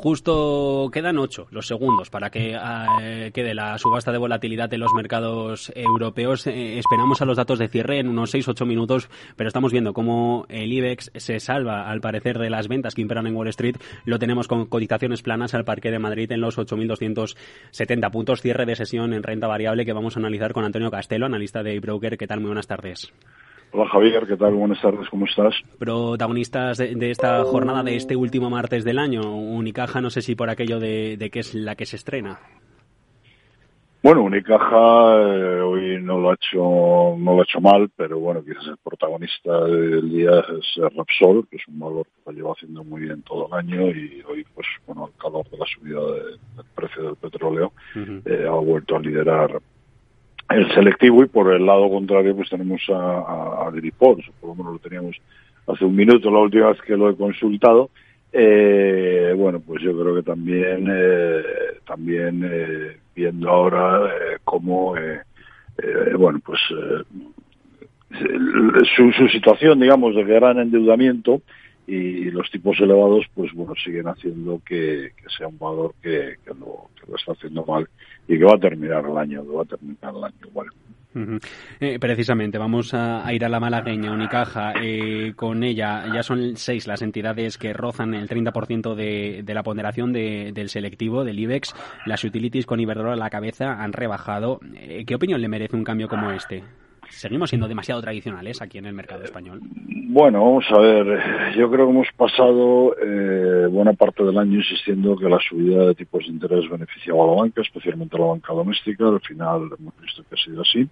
Justo quedan ocho los segundos para que eh, quede la subasta de volatilidad de los mercados europeos. Eh, esperamos a los datos de cierre en unos 6-8 minutos, pero estamos viendo cómo el IBEX se salva, al parecer, de las ventas que imperan en Wall Street. Lo tenemos con cotizaciones planas al Parque de Madrid en los 8.270 puntos. Cierre de sesión en renta variable que vamos a analizar con Antonio Castelo, analista de broker. ¿Qué tal? Muy buenas tardes. Hola Javier, ¿qué tal? Buenas tardes, ¿cómo estás? Protagonistas de, esta jornada, de este último martes del año. Unicaja, no sé si por aquello de, que es la que se estrena. Bueno, Unicaja eh, hoy no lo ha hecho no lo ha hecho mal, pero bueno, quizás el protagonista del día es Repsol, que es un valor que lo lleva haciendo muy bien todo el año y hoy, pues bueno, al calor de la subida del precio del petróleo, eh, ha vuelto a liderar el selectivo y por el lado contrario pues tenemos a, a, a por lo menos lo teníamos hace un minuto la última vez que lo he consultado. Eh, bueno, pues yo creo que también, eh, también eh, viendo ahora eh, cómo, eh, eh, bueno, pues su, su situación, digamos, de gran endeudamiento y los tipos elevados, pues bueno, siguen haciendo que, sea un valor que, que, lo, que, lo, haciendo mal y que va a terminar el año, va a terminar el año igual. eh, precisamente, vamos a, ir a la malagueña, Unicaja. Eh, con ella ya son seis las entidades que rozan el 30% de, de la ponderación de, del selectivo, del IBEX. Las utilities con Iberdrola a la cabeza han rebajado. Eh, ¿Qué opinión le merece un cambio como este? Seguimos siendo demasiado tradicionales aquí en el mercado español. Bueno, vamos a ver. Yo creo que hemos pasado eh, buena parte del año insistiendo que la subida de tipos de interés beneficiaba a la banca, especialmente a la banca doméstica. Al final hemos visto que ha sido así.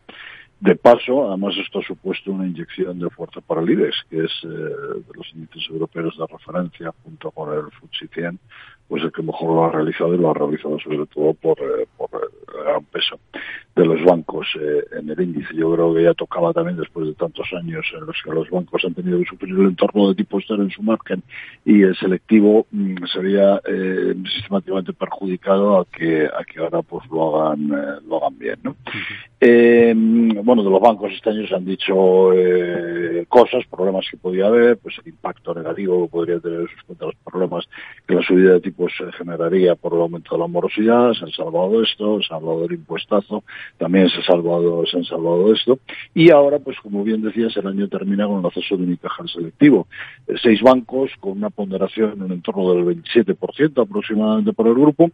De paso, además esto ha supuesto una inyección de fuerza para el IBEX, que es eh, de los índices europeos de referencia, junto con el FTSE 100, pues el que mejor lo ha realizado y lo ha realizado sobre todo por, eh, por el gran peso de los bancos eh, en el índice. Yo creo que ya tocaba también después de tantos años en los que los bancos han tenido que sufrir el entorno de tipo cero en su margen y el selectivo mm, sería eh, sistemáticamente perjudicado a que a que ahora pues lo hagan eh, lo hagan bien, ¿no? eh, bueno, de los bancos este año se han dicho eh, cosas, problemas que podía haber, pues el impacto negativo que podría tener sus cuentas los problemas que la subida de tipos generaría por el aumento de la morosidad, se han salvado esto, se ha hablado del impuestazo, también se, ha salvado, se han salvado esto. Y ahora, pues como bien decías, el año termina con el acceso de Unicaja selectivo. Eh, seis bancos con una ponderación en el entorno del 27% aproximadamente por el grupo.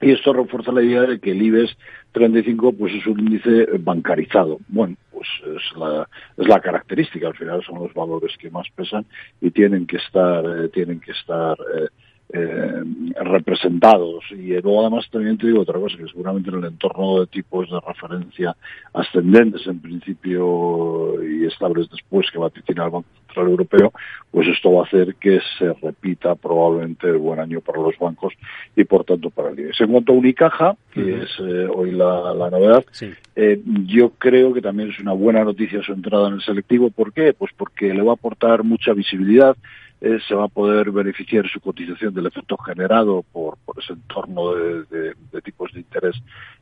Y esto refuerza la idea de que el IBEX 35 pues es un índice bancarizado. Bueno, pues es la, es la característica, al final son los valores que más pesan y tienen que estar, eh, tienen que estar eh, eh, representados. Y luego además también te digo otra cosa, que seguramente en el entorno de tipos de referencia ascendentes en principio y estables después que vaticina el Banco Central Europeo, pues esto va a hacer que se repita probablemente el buen año para los bancos y por tanto para el IBEX. En cuanto a Unicaja, que uh -huh. es eh, hoy la, la novedad, sí. eh, yo creo que también es una buena noticia su entrada en el selectivo. ¿Por qué? Pues porque le va a aportar mucha visibilidad eh, se va a poder beneficiar su cotización del efecto generado por, por ese entorno de, de, de tipos de interés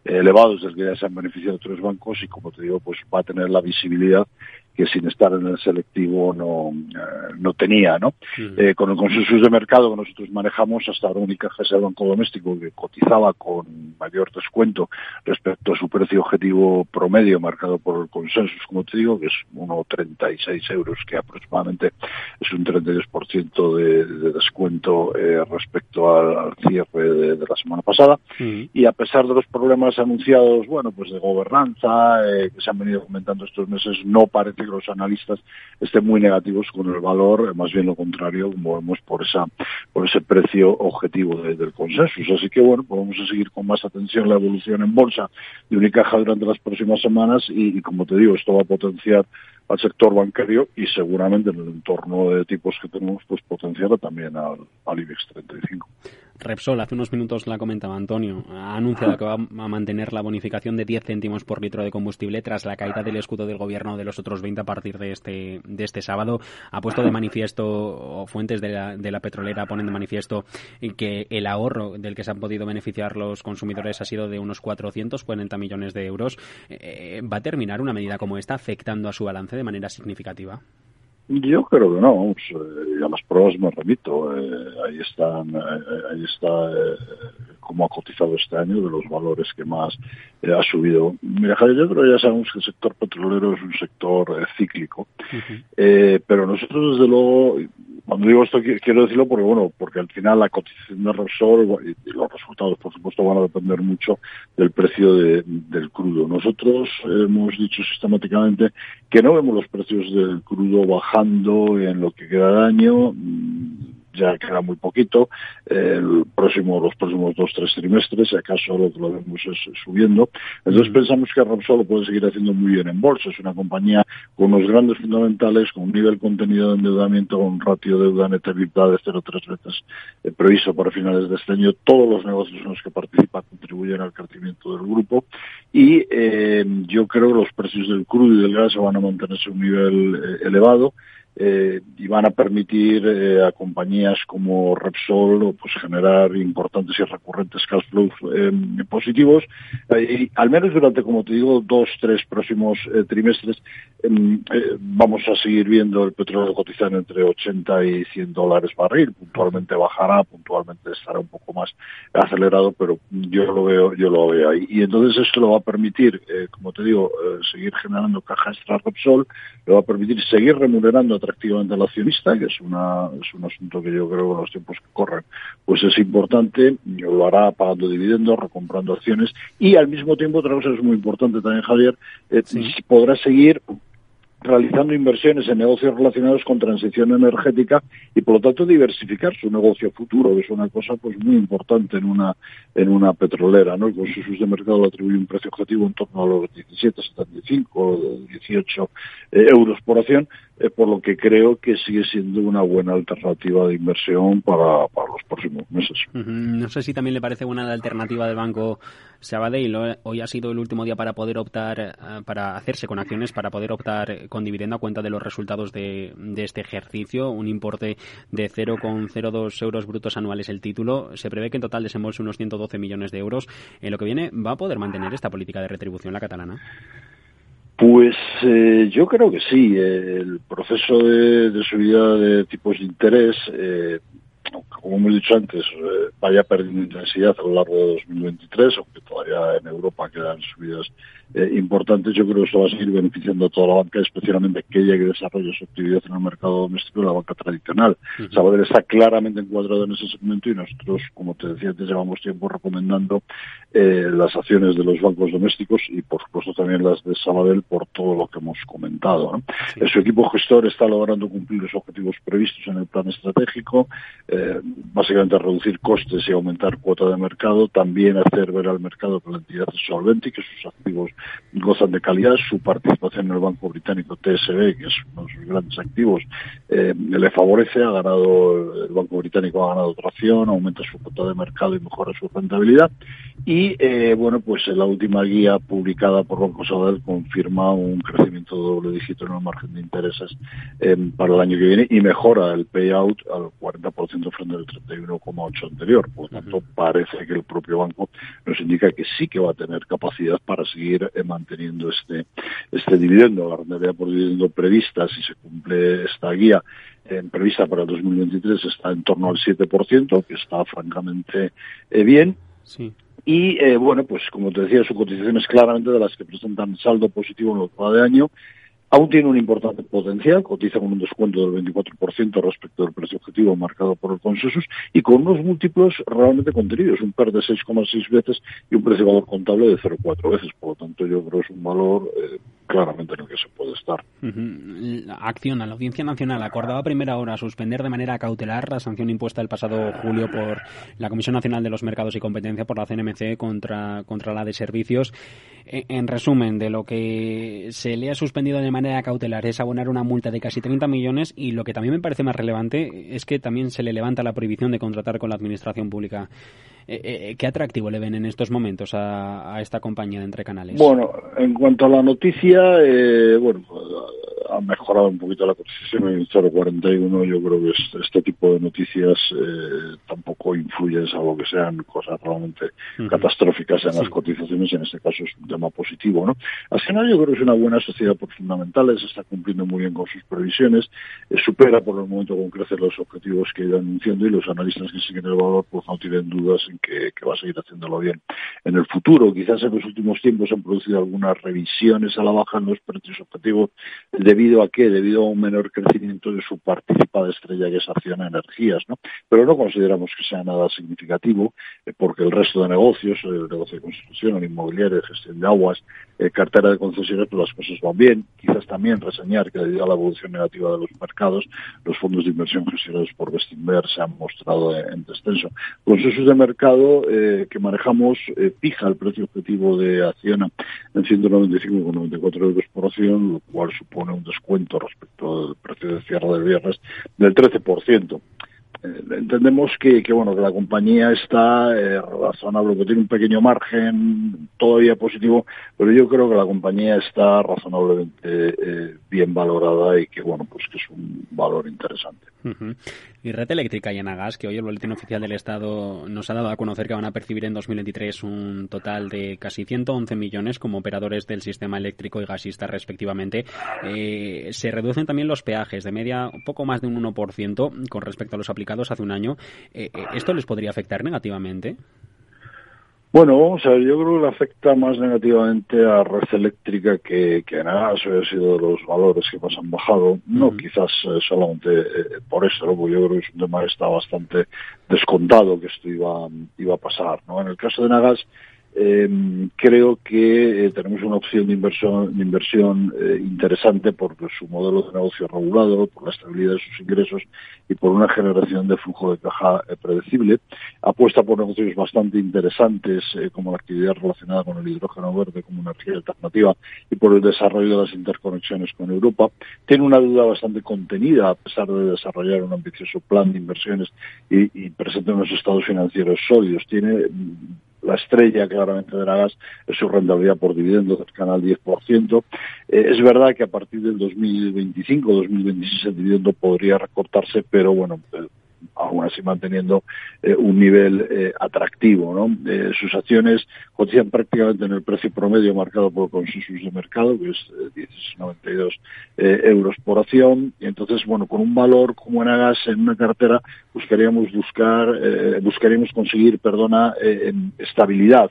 eh, elevados del que ya se han beneficiado otros bancos y como te digo pues va a tener la visibilidad que sin estar en el selectivo no, eh, no tenía, ¿no? Sí. Eh, con el consenso de mercado que nosotros manejamos, hasta ahora única es el banco doméstico que cotizaba con mayor descuento respecto a su precio objetivo promedio marcado por el consenso, como te digo, que es 1,36 euros, que aproximadamente es un 32% de, de descuento eh, respecto al, al cierre de, de, la semana pasada. Sí. Y a pesar de los problemas anunciados, bueno, pues de gobernanza, eh, que se han venido comentando estos meses, no parece que los analistas estén muy negativos con el valor, más bien lo contrario, como vemos por esa por ese precio objetivo de, del consenso. Así que bueno, pues vamos a seguir con más atención la evolución en bolsa de Unicaja durante las próximas semanas y, como te digo, esto va a potenciar al sector bancario y seguramente en el entorno de tipos que tenemos, pues potenciará también al, al IBEX 35. Repsol, hace unos minutos la comentaba Antonio, ha anunciado que va a mantener la bonificación de 10 céntimos por litro de combustible tras la caída del escudo del gobierno de los otros 20 a partir de este, de este sábado. Ha puesto de manifiesto, o fuentes de la, de la petrolera ponen de manifiesto que el ahorro del que se han podido beneficiar los consumidores ha sido de unos 440 millones de euros. Eh, ¿Va a terminar una medida como esta afectando a su balance de manera significativa? Yo creo que no, eh, a las pruebas me remito. Eh, ahí están, eh, ahí está cómo ha cotizado este año de los valores que más ha subido. Mira, Javier, yo creo que ya sabemos que el sector petrolero es un sector cíclico, pero nosotros desde luego cuando digo esto quiero decirlo porque bueno, porque al final la cotización de Repsol y los resultados por supuesto van a depender mucho del precio del crudo. Nosotros hemos dicho sistemáticamente que no vemos los precios del crudo bajando en lo que queda de año ya queda muy poquito, el próximo, los próximos dos, tres trimestres, si acaso lo que lo vemos es subiendo. Entonces pensamos que Repsol lo puede seguir haciendo muy bien en bolsa. Es una compañía con unos grandes fundamentales, con un nivel contenido de endeudamiento, con un ratio de deuda neta de 0,3 veces eh, previsto para finales de este año. Todos los negocios en los que participa contribuyen al crecimiento del grupo y eh, yo creo que los precios del crudo y del gas van a mantenerse a un nivel eh, elevado eh, y van a permitir eh, a compañías como Repsol pues generar importantes y recurrentes cash flows eh, positivos. Y al menos durante como te digo dos tres próximos trimestres em, vamos a seguir viendo el petróleo cotizando entre 80 y 100 dólares barril. Puntualmente bajará puntualmente estará un poco más acelerado pero yo lo veo yo lo veo ahí. Y entonces esto lo va a permitir como te digo seguir generando caja extra Repsol lo va a permitir seguir remunerando atractivamente al accionista, que es, una, es un asunto que yo creo que en los tiempos que corren pues es importante, lo hará pagando dividendos, recomprando acciones y al mismo tiempo otra cosa es muy importante también Javier, eh, podrá seguir realizando inversiones en negocios relacionados con transición energética y por lo tanto diversificar su negocio futuro, que es una cosa pues muy importante en una en una petrolera, ¿no? El consenso de mercado le atribuye un precio objetivo en torno a los 17, 75, 18 euros por acción, eh, por lo que creo que sigue siendo una buena alternativa de inversión para, para los próximos meses. No sé si también le parece buena la alternativa del banco Sabadell. Hoy ha sido el último día para poder optar, eh, para hacerse con acciones, para poder optar con dividendo a cuenta de los resultados de, de este ejercicio. Un importe de 0,02 euros brutos anuales el título. Se prevé que en total desembolse unos 112 millones de euros. En lo que viene, ¿va a poder mantener esta política de retribución la catalana? Pues eh, yo creo que sí. El proceso de, subida de tipos de interés, eh, como hemos dicho antes, eh, vaya perdiendo intensidad a lo largo de 2023, aunque todavía en Europa quedan subidas eh, importantes. Yo creo que eso va a seguir beneficiando a toda la banca, especialmente aquella que desarrolla su actividad en el mercado doméstico y la banca tradicional. Sabadell está claramente encuadrado en ese segmento y nosotros, como te decía antes, llevamos tiempo recomendando eh, las acciones de los bancos domésticos y, por supuesto, también las de Sabadell por todo lo que hemos comentado. ¿no? Su equipo gestor está logrando cumplir los objetivos previstos en el plan estratégico, eh, básicamente reducir costes y aumentar cuota de mercado, también hacer ver al mercado que la entidad es solvente y que sus activos gozan de calidad. Su participación en el banco británico TSB, que es uno de sus grandes activos, eh, le favorece. Ha ganado, el banco británico ha ganado tracción, aumenta su cuota de mercado y mejora su rentabilidad. Y, eh, bueno, pues la última guía publicada por Banco Sabadell confirma un crecimiento de doble dígito en el margen de intereses eh, para el año que viene y mejora el payout al 40% frente al 31,8 anterior. Por lo tanto, parece que el propio banco nos indica que sí que va a tener capacidad para seguir eh, manteniendo este, este dividendo. La rentabilidad por dividendo prevista, si se cumple esta guía, en prevista para el 2023 está en torno al 7%, que está francamente eh, bien. Y eh, bueno, pues como te decía, su cotización es claramente de las que presentan saldo positivo en lo que va de año Aún tiene un importante potencial, cotiza con un descuento del 24% respecto del precio objetivo marcado por el consensus y con unos múltiplos realmente contenidos, un PER de 6,6 veces y un precio valor contable de 0,4 veces. Por lo tanto, yo creo que es un valor eh, claramente en el que se puede estar. Acción a la Audiencia Nacional acordaba a primera hora suspender de manera cautelar la sanción impuesta el pasado julio por la Comisión Nacional de los Mercados y Competencia por la CNMC contra, contra la de servicios. E, en resumen, de lo que se le ha suspendido de manera cautelar es abonar una multa de casi 30 millones y lo que también me parece más relevante es que también se le levanta la prohibición de contratar con la administración pública. Eh, eh, ¿Qué atractivo le ven en estos momentos a, esta compañía de entre canales? Bueno, en cuanto a la noticia, eh, bueno, ha mejorado un poquito la cotización en 0,41. Yo creo que este, tipo de noticias tampoco influye difíciles, algo que sean cosas realmente catastróficas en las cotizaciones, en este caso es un tema positivo. ¿no? Al final yo creo que es una buena sociedad por fundamentales, está cumpliendo muy bien con sus previsiones, eh, supera por el momento con crecer los objetivos que ido anunciando y los analistas que siguen el valor pues no tienen dudas en que, que va a seguir haciéndolo bien en el futuro. Quizás en los últimos tiempos han producido algunas revisiones a la baja en los precios objetivos debido a qué? Debido a un menor crecimiento de su participada estrella que es Acciona Energías, ¿no? Pero no consideramos que sea nada significativo eh, porque el resto de negocios, el negocio de construcción, el inmobiliario, gestión de aguas, eh, cartera de concesiones, pues las cosas van bien. Quizás también reseñar que debido a la evolución negativa de los mercados, los fondos de inversión gestionados por Bestinver se han mostrado en descenso. Consensos de mercado eh, que manejamos eh, fija el precio objetivo de Acciona en 195,94 euros por acción, lo cual supone un descuento respecto al precio de cierre del viernes del 13%. Eh, entendemos que, que, bueno que la compañía está eh, razonable, que tiene un pequeño margen todavía positivo, pero yo creo que la compañía está razonablemente eh, bien valorada y que bueno pues que es un valor interesante. Y Red Eléctrica y Enagas, que hoy el boletín oficial del Estado nos ha dado a conocer que van a percibir en 2023 un total de casi 111 millones como operadores del sistema eléctrico y gasista respectivamente. Eh, se reducen también los peajes de media un poco más de un 1% con respecto a los aplicados hace un año. Eh, eh, ¿Esto les podría afectar negativamente? Bueno, vamos a ver, yo creo que le afecta más negativamente a red eléctrica que, que nada, eso ha sido de los valores que más han bajado. No quizás eh, solamente eh, por eso, ¿no? porque yo creo que es un tema que está bastante descontado que esto iba, iba a pasar. ¿no? En el caso de Nagas, eh, creo que eh, tenemos una opción de inversión, de inversión eh, interesante por su modelo de negocio regulado, por la estabilidad de sus ingresos y por una generación de flujo de caja eh, predecible. Apuesta por negocios bastante interesantes como la actividad relacionada con el hidrógeno verde como energía alternativa y por el desarrollo de las interconexiones con Europa. Tiene una deuda bastante contenida a pesar de desarrollar un ambicioso plan de inversiones y, y presenta unos estados financieros sólidos. Tiene la estrella claramente de la gas es su rentabilidad por dividendos cercana al 10%. Eh, es verdad que a partir del 2025, 2026 el dividendo podría recortarse, pero bueno, eh, aún así manteniendo eh, un nivel eh, atractivo. ¿no? Eh, sus acciones cotizan prácticamente en el precio promedio marcado por consensus de mercado, que es 16,92 euros por acción, y entonces, bueno, con un valor como en Agas en una cartera buscaríamos buscar, buscaríamos conseguir, perdona, estabilidad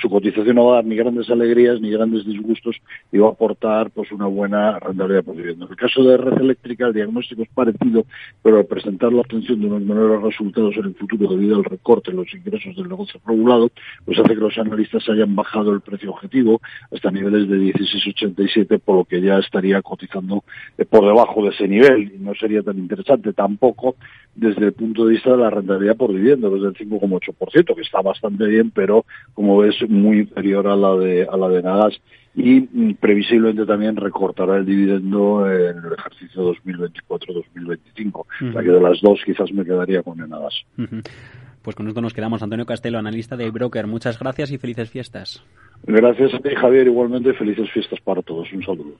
su cotización no va a dar ni grandes alegrías ni grandes disgustos y va a aportar pues una buena rentabilidad por vivienda. En el caso de red eléctrica el diagnóstico es parecido, pero al presentar la obtención de unos menores resultados en el futuro debido al recorte en los ingresos del negocio regulado, pues hace que los analistas hayan bajado el precio objetivo hasta niveles de 16,87, por lo que ya estaría cotizando eh, por debajo de ese nivel. Y no sería tan interesante tampoco desde el punto de vista de la rentabilidad por vivienda, desde el 5,8%, que está bastante bien, pero como ves, muy inferior a la de, a la de Nagas y mm, previsiblemente también recortará el dividendo en el ejercicio 2024-2025. Uh -huh. O sea que de las dos quizás me quedaría con Enagas. Uh -huh. Pues con esto nos quedamos. Antonio Castelo, analista de Broker. Muchas gracias y felices fiestas. Gracias a ti, Javier. Igualmente, felices fiestas para todos. Un saludo.